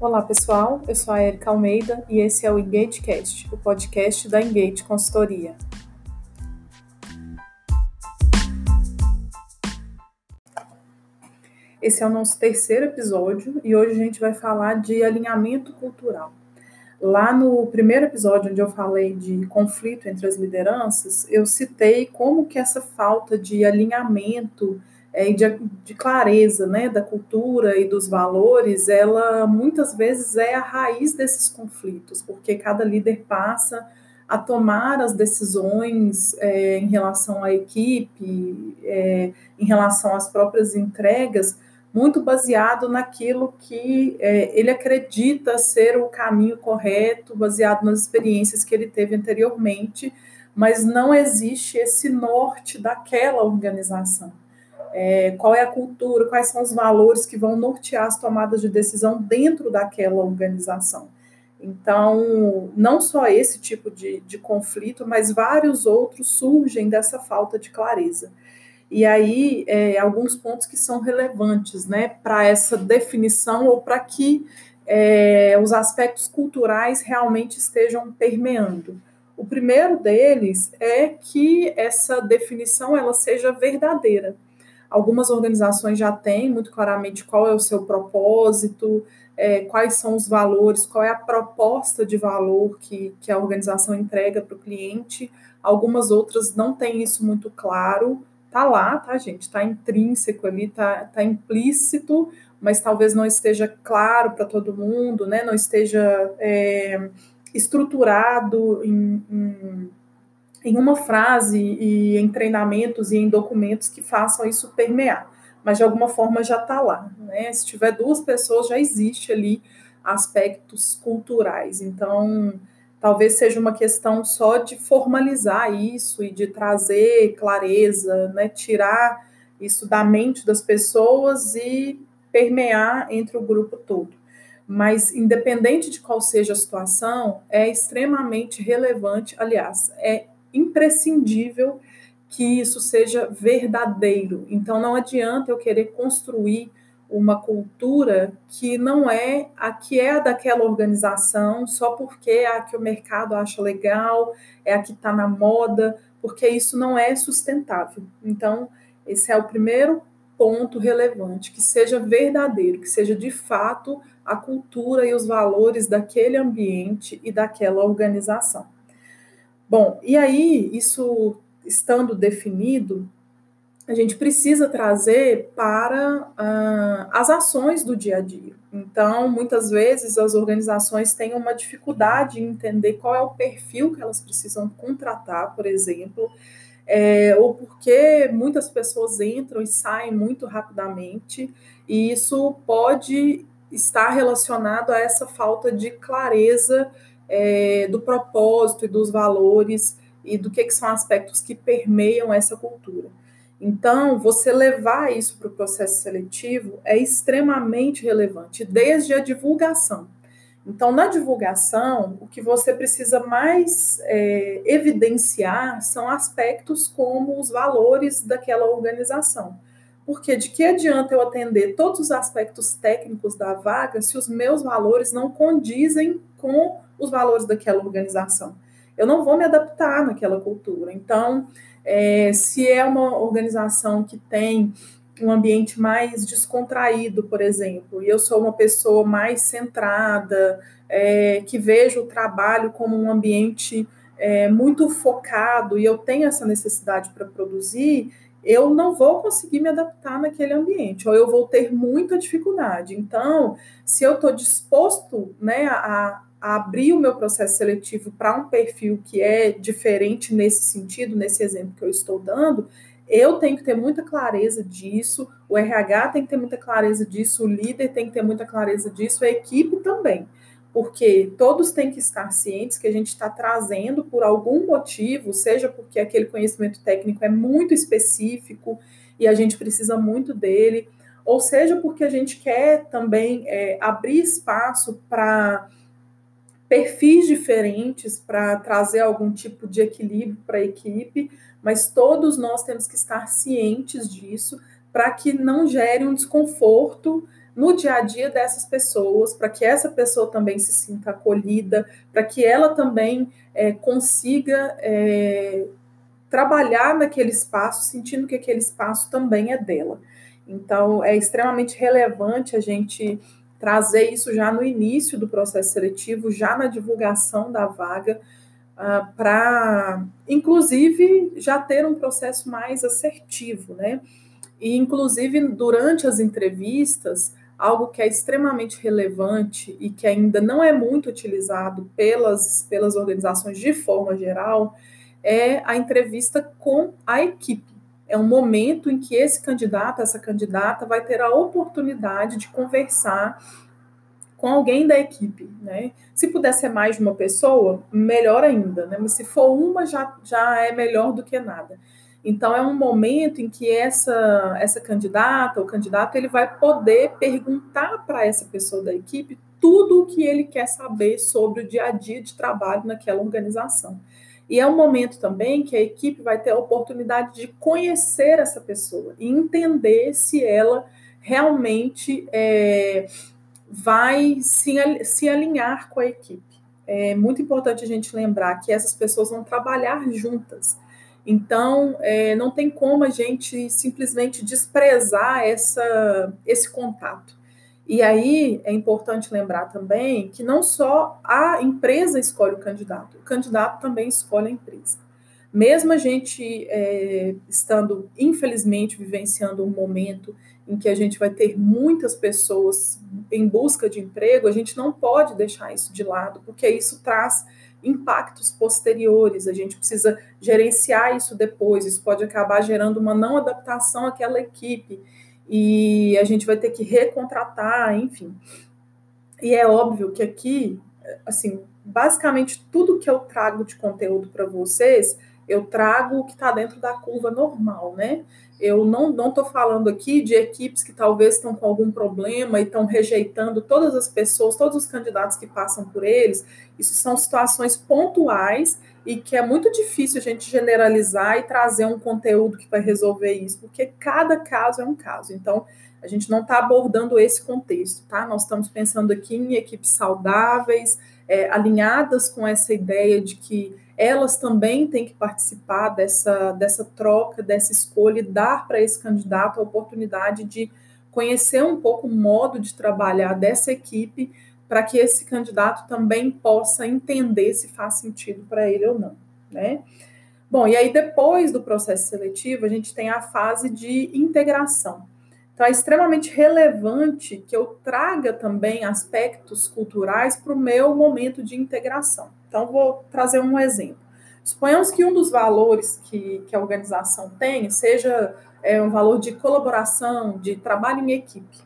Olá pessoal, eu sou a Erika Almeida e esse é o EngageCast, o podcast da Engage Consultoria. Esse é o nosso terceiro episódio e hoje a gente vai falar de alinhamento cultural. Lá no primeiro episódio, onde eu falei de conflito entre as lideranças, eu citei como que essa falta de alinhamento é, de, de, clareza né, da cultura e dos valores, ela muitas vezes é a raiz desses conflitos, porque cada líder passa a tomar as decisões é, em relação à equipe, é, em relação às próprias entregas, muito baseado naquilo que é, ele acredita ser o caminho correto, baseado nas experiências que ele teve anteriormente, mas não existe esse norte daquela organização é, qual é a cultura, quais são os valores que vão nortear as tomadas de decisão dentro daquela organização. Então, não só esse tipo de, de conflito, mas vários outros surgem dessa falta de clareza. E aí, é, alguns pontos que são relevantes né, para essa definição ou para que é, os aspectos culturais realmente estejam permeando. O primeiro deles é que essa definição ela seja verdadeira. Algumas organizações já têm muito claramente qual é o seu propósito, é, quais são os valores, qual é a proposta de valor que, que a organização entrega para o cliente. Algumas outras não têm isso muito claro. Tá lá, tá, gente? Tá intrínseco ali, tá, tá implícito, mas talvez não esteja claro para todo mundo, né? Não esteja é, estruturado em, em em uma frase e em treinamentos e em documentos que façam isso permear, mas de alguma forma já está lá. Né? Se tiver duas pessoas, já existe ali aspectos culturais. Então, talvez seja uma questão só de formalizar isso e de trazer clareza, né? tirar isso da mente das pessoas e permear entre o grupo todo. Mas, independente de qual seja a situação, é extremamente relevante, aliás, é imprescindível que isso seja verdadeiro. Então, não adianta eu querer construir uma cultura que não é a que é daquela organização só porque é a que o mercado acha legal, é a que está na moda, porque isso não é sustentável. Então, esse é o primeiro ponto relevante, que seja verdadeiro, que seja de fato a cultura e os valores daquele ambiente e daquela organização. Bom, e aí, isso estando definido, a gente precisa trazer para uh, as ações do dia a dia. Então, muitas vezes as organizações têm uma dificuldade em entender qual é o perfil que elas precisam contratar, por exemplo, é, ou porque muitas pessoas entram e saem muito rapidamente, e isso pode estar relacionado a essa falta de clareza é, do propósito e dos valores e do que, que são aspectos que permeiam essa cultura. Então, você levar isso para o processo seletivo é extremamente relevante, desde a divulgação. Então, na divulgação, o que você precisa mais é, evidenciar são aspectos como os valores daquela organização. Porque de que adianta eu atender todos os aspectos técnicos da vaga se os meus valores não condizem com os valores daquela organização. Eu não vou me adaptar naquela cultura. Então, é, se é uma organização que tem um ambiente mais descontraído, por exemplo, e eu sou uma pessoa mais centrada, é, que vejo o trabalho como um ambiente é, muito focado e eu tenho essa necessidade para produzir, eu não vou conseguir me adaptar naquele ambiente, ou eu vou ter muita dificuldade. Então, se eu estou disposto né, a, abrir o meu processo seletivo para um perfil que é diferente nesse sentido, nesse exemplo que eu estou dando, eu tenho que ter muita clareza disso, o RH tem que ter muita clareza disso, o líder tem que ter muita clareza disso, a equipe também. Porque todos têm que estar cientes que a gente está trazendo por algum motivo, seja porque aquele conhecimento técnico é muito específico e a gente precisa muito dele, ou seja porque a gente quer também é, abrir espaço para perfis diferentes para trazer algum tipo de equilíbrio para a equipe, mas todos nós temos que estar cientes disso para que não gere um desconforto no dia a dia dessas pessoas, para que essa pessoa também se sinta acolhida, para que ela também é, consiga é, trabalhar naquele espaço, sentindo que aquele espaço também é dela. Então, é extremamente relevante a gente trazer isso já no início do processo seletivo, já na divulgação da vaga, uh, para, inclusive, já ter um processo mais assertivo, né? E, inclusive, durante as entrevistas, algo que é extremamente relevante e que ainda não é muito utilizado pelas, pelas organizações de forma geral é a entrevista com a equipe. É um momento em que esse candidato, essa candidata, vai ter a oportunidade de conversar com alguém da equipe, né? Se puder ser mais de uma pessoa, melhor ainda, né? Mas se for uma, já, já é melhor do que nada. Então é um momento em que essa essa candidata ou candidato ele vai poder perguntar para essa pessoa da equipe tudo o que ele quer saber sobre o dia a dia de trabalho naquela organização. E é um momento também que a equipe vai ter a oportunidade de conhecer essa pessoa e entender se ela realmente é, vai se, se alinhar com a equipe. É muito importante a gente lembrar que essas pessoas vão trabalhar juntas. Então, é, não tem como a gente simplesmente desprezar essa, esse contato. E aí é importante lembrar também que não só a empresa escolhe o candidato, o candidato também escolhe a empresa. Mesmo a gente é, estando, infelizmente, vivenciando um momento em que a gente vai ter muitas pessoas em busca de emprego, a gente não pode deixar isso de lado, porque isso traz impactos posteriores, a gente precisa gerenciar isso depois, isso pode acabar gerando uma não adaptação àquela equipe, e a gente vai ter que recontratar, enfim. E é óbvio que aqui, assim, basicamente tudo que eu trago de conteúdo para vocês, eu trago o que está dentro da curva normal, né? Eu não estou falando aqui de equipes que talvez estão com algum problema e estão rejeitando todas as pessoas, todos os candidatos que passam por eles. Isso são situações pontuais e que é muito difícil a gente generalizar e trazer um conteúdo que vai resolver isso, porque cada caso é um caso. Então, a gente não está abordando esse contexto, tá? Nós estamos pensando aqui em equipes saudáveis, é, alinhadas com essa ideia de que elas também têm que participar dessa, dessa troca, dessa escolha, e dar para esse candidato a oportunidade de conhecer um pouco o modo de trabalhar dessa equipe, para que esse candidato também possa entender se faz sentido para ele ou não, né? Bom, e aí depois do processo seletivo, a gente tem a fase de integração. Então, é extremamente relevante que eu traga também aspectos culturais para o meu momento de integração. Então, vou trazer um exemplo. Suponhamos que um dos valores que, que a organização tem seja é, um valor de colaboração, de trabalho em equipe.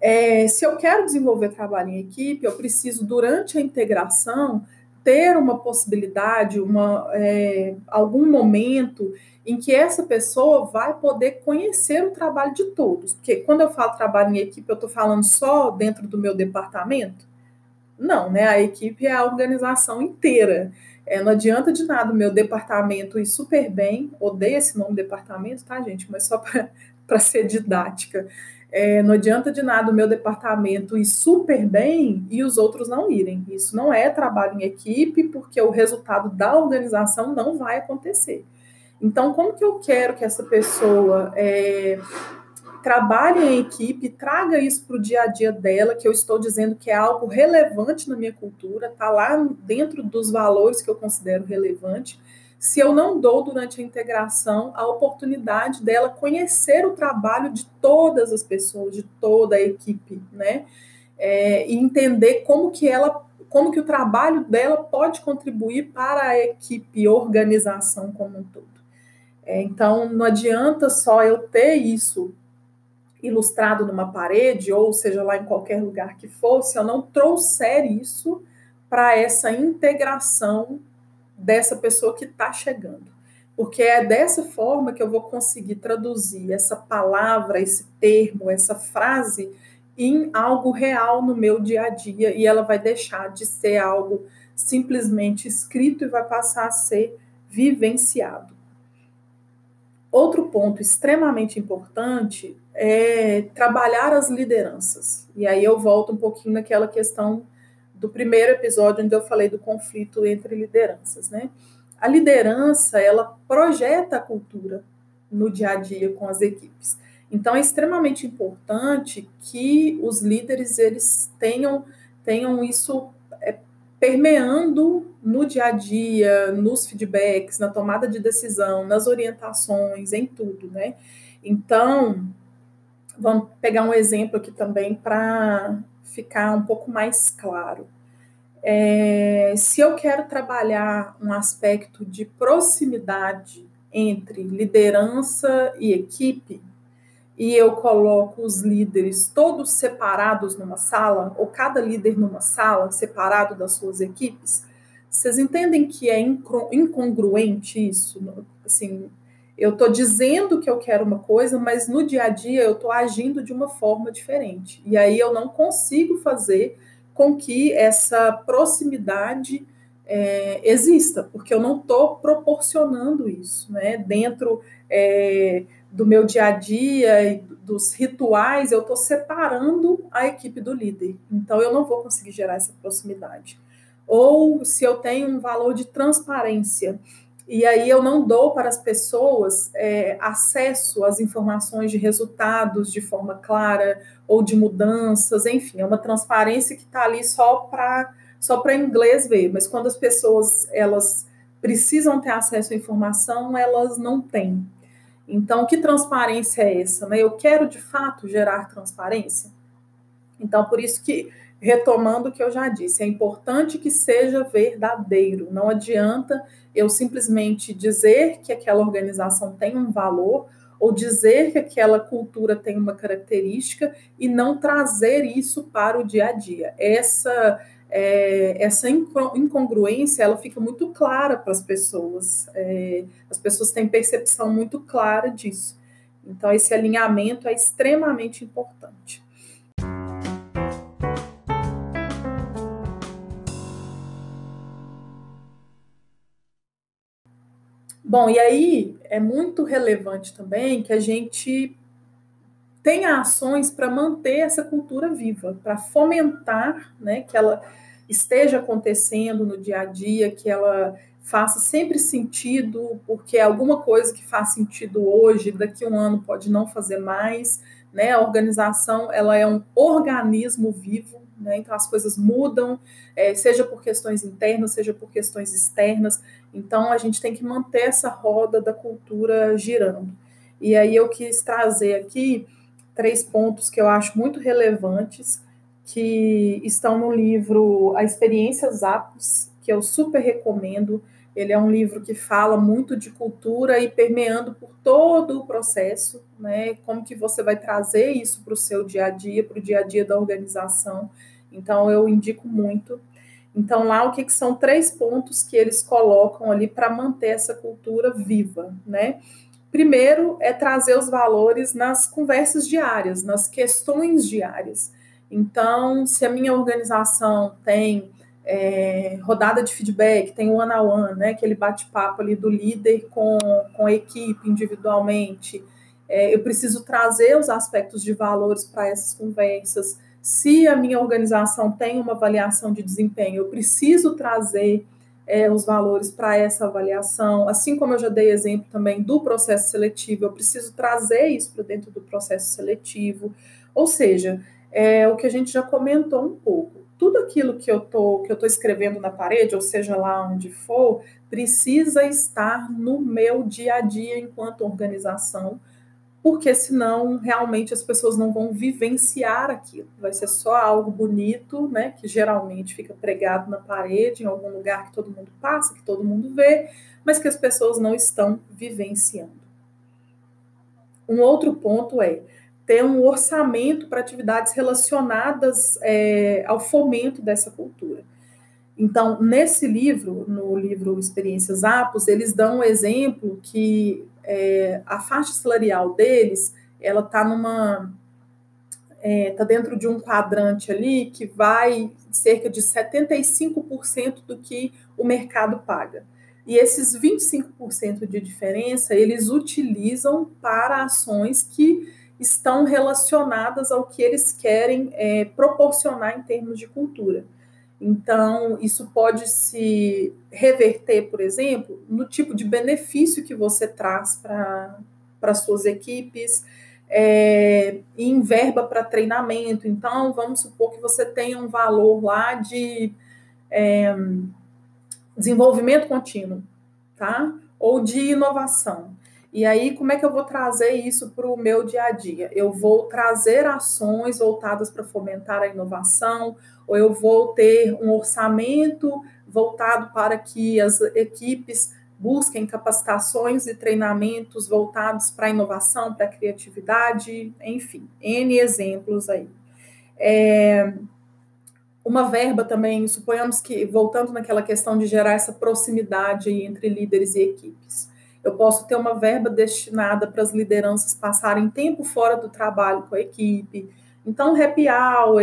É, se eu quero desenvolver trabalho em equipe, eu preciso, durante a integração, ter uma possibilidade, uma, é, algum momento em que essa pessoa vai poder conhecer o trabalho de todos. Porque quando eu falo trabalho em equipe, eu estou falando só dentro do meu departamento? Não, né? A equipe é a organização inteira. É, não adianta de nada o meu departamento ir super bem, odeio esse nome departamento, tá, gente? Mas só para ser didática. É, não adianta de nada o meu departamento ir super bem e os outros não irem. Isso não é trabalho em equipe, porque o resultado da organização não vai acontecer. Então, como que eu quero que essa pessoa é, trabalhe em equipe, traga isso para o dia a dia dela, que eu estou dizendo que é algo relevante na minha cultura, está lá dentro dos valores que eu considero relevante. Se eu não dou durante a integração a oportunidade dela conhecer o trabalho de todas as pessoas, de toda a equipe, né? É, e entender como que ela, como que o trabalho dela pode contribuir para a equipe, organização como um todo. É, então, não adianta só eu ter isso ilustrado numa parede, ou seja lá em qualquer lugar que fosse, eu não trouxer isso para essa integração dessa pessoa que está chegando. Porque é dessa forma que eu vou conseguir traduzir essa palavra, esse termo, essa frase em algo real no meu dia a dia e ela vai deixar de ser algo simplesmente escrito e vai passar a ser vivenciado. Outro ponto extremamente importante é trabalhar as lideranças. E aí eu volto um pouquinho naquela questão do primeiro episódio onde eu falei do conflito entre lideranças, né? A liderança, ela projeta a cultura no dia a dia com as equipes. Então é extremamente importante que os líderes eles tenham tenham isso é, permeando no dia a dia, nos feedbacks, na tomada de decisão, nas orientações, em tudo, né? Então, vamos pegar um exemplo aqui também para ficar um pouco mais claro. É, se eu quero trabalhar um aspecto de proximidade entre liderança e equipe, e eu coloco os líderes todos separados numa sala, ou cada líder numa sala, separado das suas equipes, vocês entendem que é incongruente isso? Assim, eu estou dizendo que eu quero uma coisa, mas no dia a dia eu estou agindo de uma forma diferente. E aí eu não consigo fazer com que essa proximidade é, exista, porque eu não estou proporcionando isso, né? Dentro é, do meu dia a dia e dos rituais, eu estou separando a equipe do líder. Então eu não vou conseguir gerar essa proximidade. Ou se eu tenho um valor de transparência, e aí eu não dou para as pessoas é, acesso às informações de resultados de forma clara ou de mudanças, enfim, é uma transparência que está ali só para só para inglês ver, mas quando as pessoas elas precisam ter acesso à informação, elas não têm. Então, que transparência é essa? Né? Eu quero de fato gerar transparência. Então, por isso que retomando o que eu já disse, é importante que seja verdadeiro. Não adianta eu simplesmente dizer que aquela organização tem um valor ou dizer que aquela cultura tem uma característica e não trazer isso para o dia a dia. Essa é, essa incongruência ela fica muito clara para as pessoas. É, as pessoas têm percepção muito clara disso. Então esse alinhamento é extremamente importante. Bom, e aí é muito relevante também que a gente tenha ações para manter essa cultura viva, para fomentar né, que ela esteja acontecendo no dia a dia, que ela faça sempre sentido, porque alguma coisa que faz sentido hoje, daqui a um ano pode não fazer mais, né? A organização ela é um organismo vivo, né? Então as coisas mudam, é, seja por questões internas, seja por questões externas. Então a gente tem que manter essa roda da cultura girando. E aí eu quis trazer aqui três pontos que eu acho muito relevantes que estão no livro A Experiência Zapos, que eu super recomendo. Ele é um livro que fala muito de cultura e permeando por todo o processo, né? Como que você vai trazer isso para o seu dia a dia, para o dia a dia da organização. Então, eu indico muito. Então, lá o que, que são três pontos que eles colocam ali para manter essa cultura viva, né? Primeiro é trazer os valores nas conversas diárias, nas questões diárias. Então, se a minha organização tem é, rodada de feedback, tem o one-on-one, né, aquele bate-papo ali do líder com, com a equipe individualmente, é, eu preciso trazer os aspectos de valores para essas conversas. Se a minha organização tem uma avaliação de desempenho, eu preciso trazer é, os valores para essa avaliação. Assim como eu já dei exemplo também do processo seletivo, eu preciso trazer isso para dentro do processo seletivo. Ou seja, é o que a gente já comentou um pouco. Tudo aquilo que eu tô que eu tô escrevendo na parede, ou seja lá onde for, precisa estar no meu dia a dia enquanto organização, porque senão realmente as pessoas não vão vivenciar aquilo. Vai ser só algo bonito, né, que geralmente fica pregado na parede, em algum lugar que todo mundo passa, que todo mundo vê, mas que as pessoas não estão vivenciando. Um outro ponto é ter um orçamento para atividades relacionadas é, ao fomento dessa cultura. Então, nesse livro, no livro Experiências Apos, eles dão um exemplo que é, a faixa salarial deles, ela está numa está é, tá dentro de um quadrante ali que vai cerca de 75% do que o mercado paga. E esses 25% de diferença, eles utilizam para ações que estão relacionadas ao que eles querem é, proporcionar em termos de cultura. Então, isso pode se reverter, por exemplo, no tipo de benefício que você traz para suas equipes, é, em verba para treinamento. Então, vamos supor que você tenha um valor lá de é, desenvolvimento contínuo, tá? Ou de inovação. E aí, como é que eu vou trazer isso para o meu dia a dia? Eu vou trazer ações voltadas para fomentar a inovação, ou eu vou ter um orçamento voltado para que as equipes busquem capacitações e treinamentos voltados para a inovação, para a criatividade, enfim, N exemplos aí. É, uma verba também, suponhamos que, voltando naquela questão de gerar essa proximidade entre líderes e equipes eu posso ter uma verba destinada para as lideranças passarem tempo fora do trabalho com a equipe. Então, happy hour,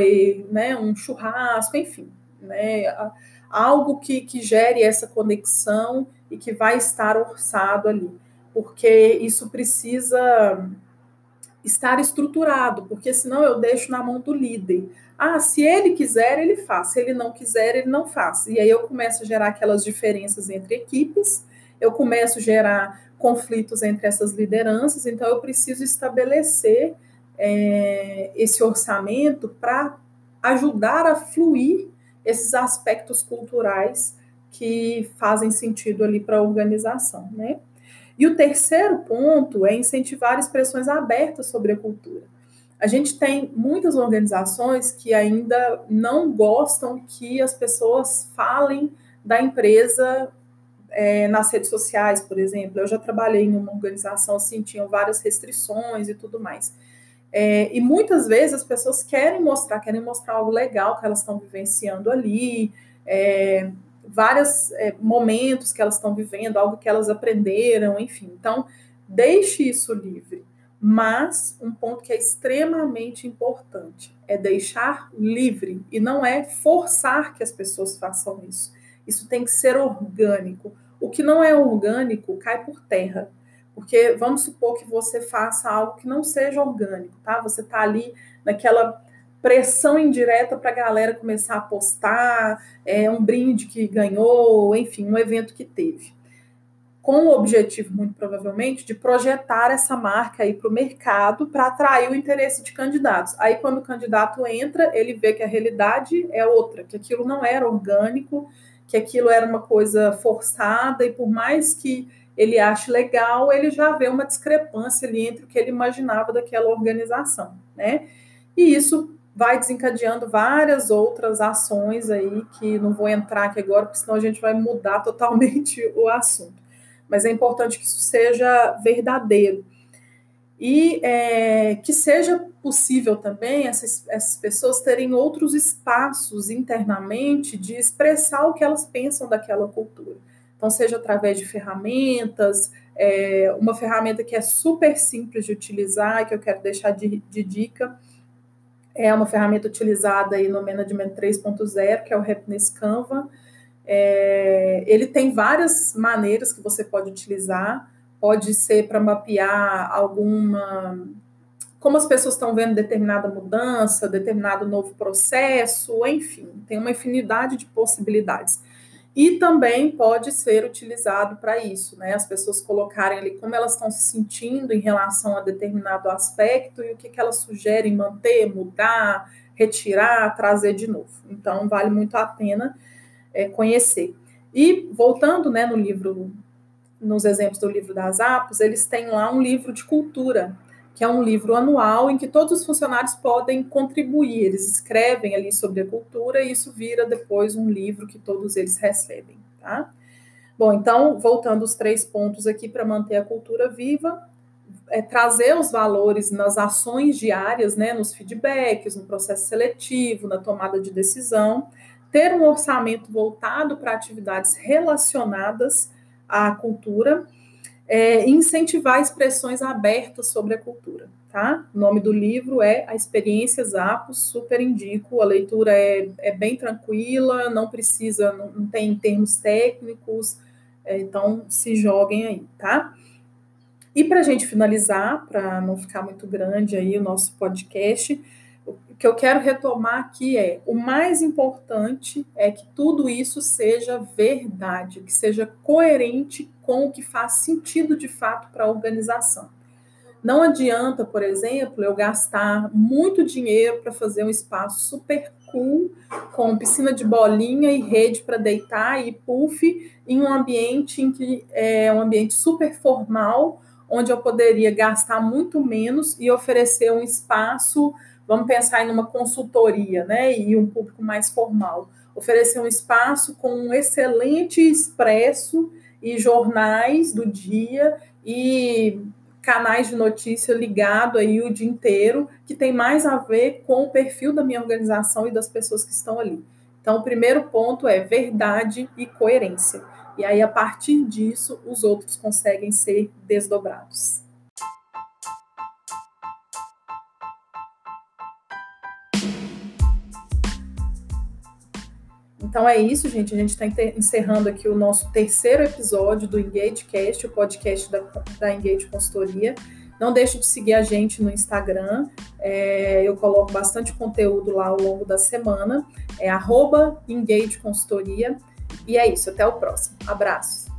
né, um churrasco, enfim, né, algo que, que gere essa conexão e que vai estar orçado ali, porque isso precisa estar estruturado, porque senão eu deixo na mão do líder. Ah, se ele quiser, ele faz, se ele não quiser, ele não faz. E aí eu começo a gerar aquelas diferenças entre equipes eu começo a gerar conflitos entre essas lideranças, então eu preciso estabelecer é, esse orçamento para ajudar a fluir esses aspectos culturais que fazem sentido ali para a organização, né? E o terceiro ponto é incentivar expressões abertas sobre a cultura. A gente tem muitas organizações que ainda não gostam que as pessoas falem da empresa é, nas redes sociais, por exemplo. Eu já trabalhei em uma organização assim, tinham várias restrições e tudo mais. É, e muitas vezes as pessoas querem mostrar, querem mostrar algo legal que elas estão vivenciando ali, é, vários é, momentos que elas estão vivendo, algo que elas aprenderam, enfim. Então, deixe isso livre. Mas um ponto que é extremamente importante é deixar livre e não é forçar que as pessoas façam isso. Isso tem que ser orgânico. O que não é orgânico cai por terra. Porque vamos supor que você faça algo que não seja orgânico, tá? Você está ali naquela pressão indireta para a galera começar a postar, é, um brinde que ganhou, enfim, um evento que teve. Com o objetivo, muito provavelmente, de projetar essa marca aí para o mercado para atrair o interesse de candidatos. Aí, quando o candidato entra, ele vê que a realidade é outra, que aquilo não era orgânico, que aquilo era uma coisa forçada e por mais que ele ache legal, ele já vê uma discrepância ali entre o que ele imaginava daquela organização, né? E isso vai desencadeando várias outras ações aí que não vou entrar aqui agora, porque senão a gente vai mudar totalmente o assunto. Mas é importante que isso seja verdadeiro e é, que seja possível também essas, essas pessoas terem outros espaços internamente de expressar o que elas pensam daquela cultura. Então, seja através de ferramentas, é, uma ferramenta que é super simples de utilizar, que eu quero deixar de, de dica, é uma ferramenta utilizada aí no Management 3.0, que é o Happiness Canva. É, ele tem várias maneiras que você pode utilizar, pode ser para mapear alguma. Como as pessoas estão vendo determinada mudança, determinado novo processo, enfim, tem uma infinidade de possibilidades. E também pode ser utilizado para isso, né? As pessoas colocarem ali como elas estão se sentindo em relação a determinado aspecto e o que, que elas sugerem manter, mudar, retirar, trazer de novo. Então, vale muito a pena é, conhecer. E voltando né, no livro nos exemplos do livro das APOS, eles têm lá um livro de cultura, que é um livro anual em que todos os funcionários podem contribuir. Eles escrevem ali sobre a cultura e isso vira depois um livro que todos eles recebem, tá? Bom, então, voltando os três pontos aqui para manter a cultura viva, é trazer os valores nas ações diárias, né, nos feedbacks, no processo seletivo, na tomada de decisão, ter um orçamento voltado para atividades relacionadas a cultura é, incentivar expressões abertas sobre a cultura. Tá? O nome do livro é A Experiência Zapo, super indico. A leitura é, é bem tranquila, não precisa, não, não tem termos técnicos, É, então, se joguem aí, tá? E para a gente finalizar, para não ficar muito grande aí o nosso podcast, o que eu quero retomar aqui é: o mais importante é que tudo isso seja verdade, que seja coerente com o que faz sentido de fato para a organização. Não adianta, por exemplo, eu gastar muito dinheiro para fazer um espaço super cool, com piscina de bolinha e rede para deitar e puff, em um ambiente em que é um ambiente super formal, onde eu poderia gastar muito menos e oferecer um espaço, vamos pensar em uma consultoria, né, e um público mais formal, oferecer um espaço com um excelente expresso e jornais do dia e canais de notícia ligado aí o dia inteiro, que tem mais a ver com o perfil da minha organização e das pessoas que estão ali. Então, o primeiro ponto é verdade e coerência. E aí, a partir disso, os outros conseguem ser desdobrados. Então é isso, gente. A gente está encerrando aqui o nosso terceiro episódio do EngageCast, o podcast da, da Engage Consultoria. Não deixe de seguir a gente no Instagram. É, eu coloco bastante conteúdo lá ao longo da semana. É arroba Engage Consultoria. E é isso. Até o próximo. Abraços.